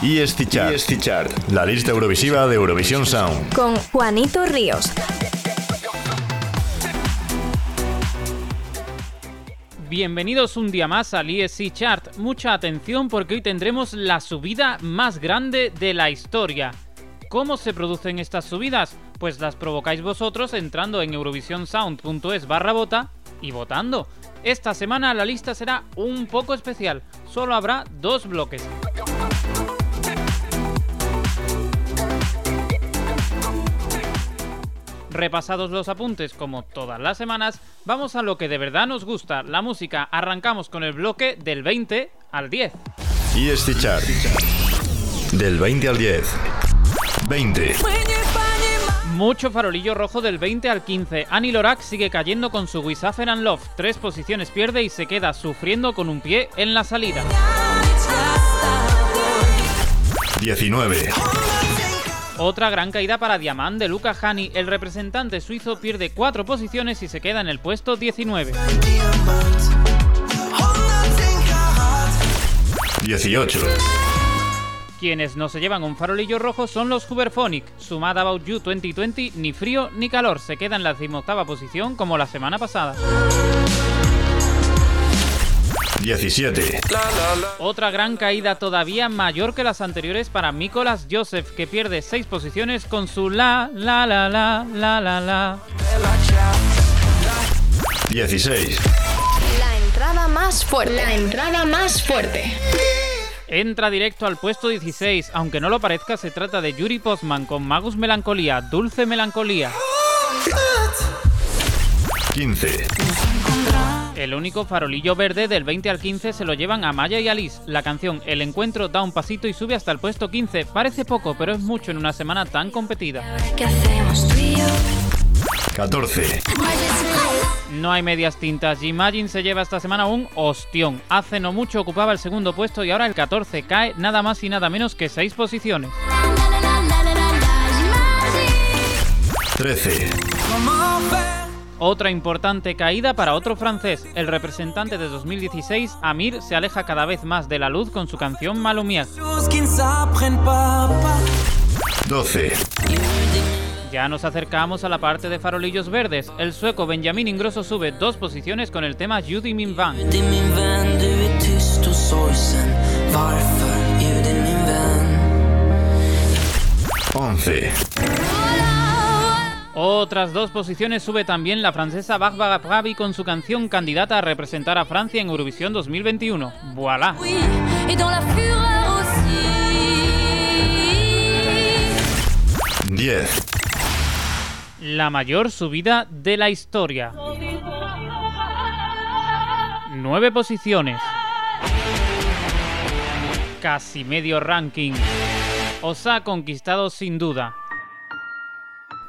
Chart. ESC Chart. La lista Eurovisiva de Eurovisión Sound. Con Juanito Ríos. Bienvenidos un día más al ESC Chart. Mucha atención porque hoy tendremos la subida más grande de la historia. ¿Cómo se producen estas subidas? Pues las provocáis vosotros entrando en eurovisionsound.es barra vota y votando. Esta semana la lista será un poco especial, solo habrá dos bloques. Repasados los apuntes como todas las semanas, vamos a lo que de verdad nos gusta, la música. Arrancamos con el bloque del 20 al 10. ESC Chart. Del 20 al 10. 20. Mucho farolillo rojo del 20 al 15. Annie Lorak sigue cayendo con su Wisafer and Love. Tres posiciones pierde y se queda sufriendo con un pie en la salida. 19. Otra gran caída para Diamant de Luca Hani. El representante suizo pierde cuatro posiciones y se queda en el puesto 19. 18. Quienes no se llevan un farolillo rojo son los Huberphonic. Sumada About You 2020, ni frío ni calor. Se queda en la decimoctava posición como la semana pasada. 17. Otra gran caída todavía mayor que las anteriores para Nicolas Joseph, que pierde seis posiciones con su la la la la la la la. 16. La entrada más fuerte. La entrada más fuerte. Entra directo al puesto 16, aunque no lo parezca, se trata de Yuri Postman con Magus Melancolía, Dulce Melancolía. 15. El único farolillo verde del 20 al 15 se lo llevan a Maya y Alice. La canción El Encuentro da un pasito y sube hasta el puesto 15. Parece poco, pero es mucho en una semana tan competida. ¿Qué hacemos tú y yo? 14. No hay medias tintas. Imagine se lleva esta semana un ostión. Hace no mucho ocupaba el segundo puesto y ahora el 14 cae nada más y nada menos que 6 posiciones. 13. Otra importante caída para otro francés. El representante de 2016, Amir, se aleja cada vez más de la luz con su canción Malumière. 12. Ya nos acercamos a la parte de farolillos verdes. El sueco Benjamin Ingrosso sube dos posiciones con el tema Judy Min Van. Judy Otras dos posiciones sube también la francesa Barbara Pravi con su canción candidata a representar a Francia en Eurovisión 2021. ¡Voilà! Oui, et dans la fureur aussi 10. La mayor subida de la historia. Nueve posiciones. Casi medio ranking. Os ha conquistado sin duda.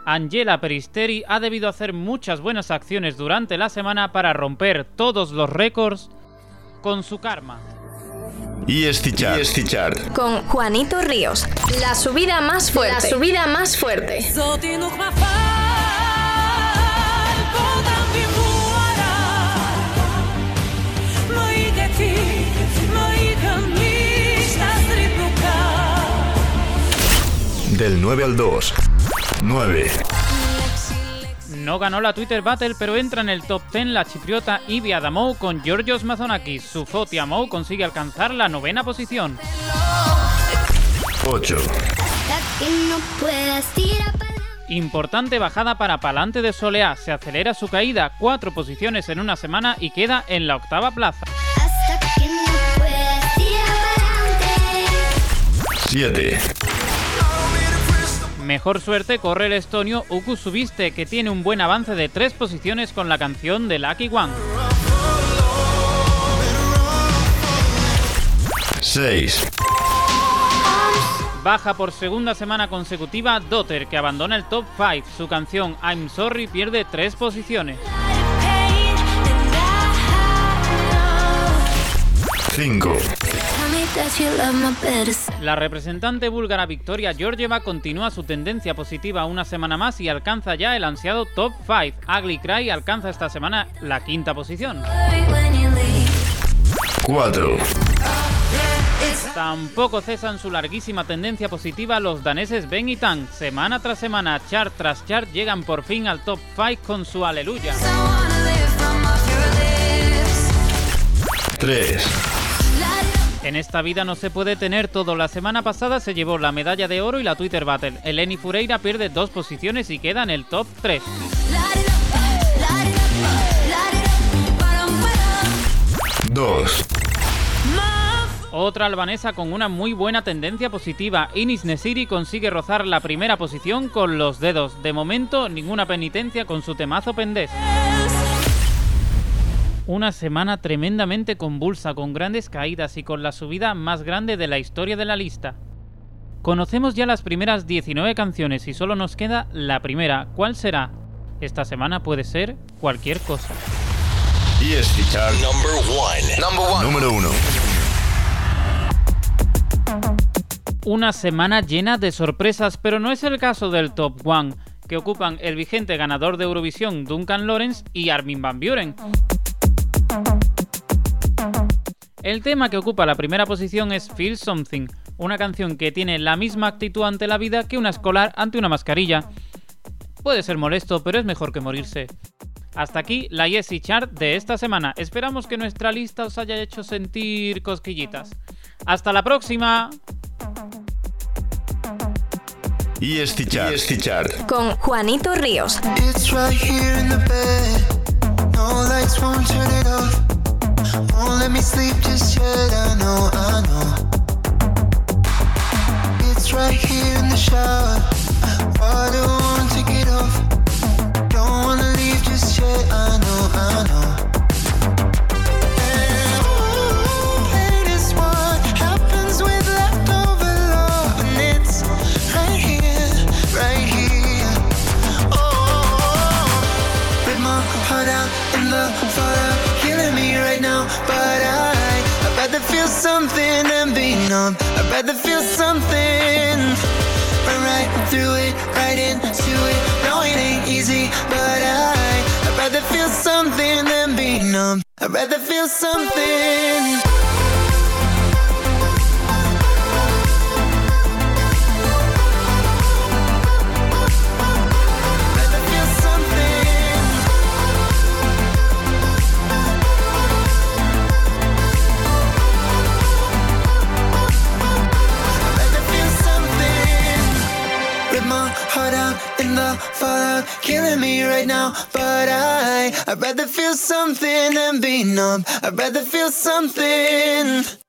Angela Peristeri ha debido hacer muchas buenas acciones durante la semana para romper todos los récords con su karma. Chart. ESC Chart. Con Juanito Ríos. La subida más fuerte. La subida más fuerte. Del 9 al 2. 9. No ganó la Twitter Battle, pero entra en el top 10 la chipriota Ivy Adamou con Georgios Mazonakis. Su Foti Amou consigue alcanzar la novena posición. 8. Importante bajada para Palante de Soleá. Se acelera su caída, cuatro posiciones en una semana y queda en la octava plaza. 7. Mejor suerte corre el estonio Uku Subiste, que tiene un buen avance de tres posiciones con la canción de Lucky One. 6. Baja por segunda semana consecutiva Dotter, que abandona el top 5. Su canción I'm Sorry pierde tres posiciones. 5. La representante búlgara Victoria Georgieva continúa su tendencia positiva una semana más y alcanza ya el ansiado top 5. Ugly Cry alcanza esta semana la quinta posición. 4. Tampoco cesan su larguísima tendencia positiva los daneses Ben y Tan. Semana tras semana, chart tras chart, llegan por fin al top 5 con su aleluya. 3. En esta vida no se puede tener todo. La semana pasada se llevó la medalla de oro y la Twitter Battle. Eleni Fureira pierde dos posiciones y queda en el top 3. 2. Otra albanesa con una muy buena tendencia positiva, Inis Nesiri consigue rozar la primera posición con los dedos. De momento, ninguna penitencia con su temazo pendés. Una semana tremendamente convulsa, con grandes caídas y con la subida más grande de la historia de la lista. Conocemos ya las primeras 19 canciones y solo nos queda la primera. ¿Cuál será? Esta semana puede ser cualquier cosa. Chart Number one. Number one. número 1. Una semana llena de sorpresas, pero no es el caso del Top One, que ocupan el vigente ganador de Eurovisión Duncan Lawrence y Armin van Buren. El tema que ocupa la primera posición es Feel Something, una canción que tiene la misma actitud ante la vida que una escolar ante una mascarilla. Puede ser molesto, pero es mejor que morirse. Hasta aquí la Yesi Chart de esta semana. Esperamos que nuestra lista os haya hecho sentir cosquillitas. ¡Hasta la próxima! ESC Chart. ESC Chart. Con Juanito Ríos. It's right here in the bed. No lights won't turn it off. Won't let me sleep just yet. I know, I know. It's right here in the shower. Something than be numb. I'd rather feel something. Run right through it, right into it. No, it ain't easy, but I, I'd rather feel something than be numb. I'd rather feel something. The fallout, killing me right now. But I, I'd rather feel something than be numb. I'd rather feel something.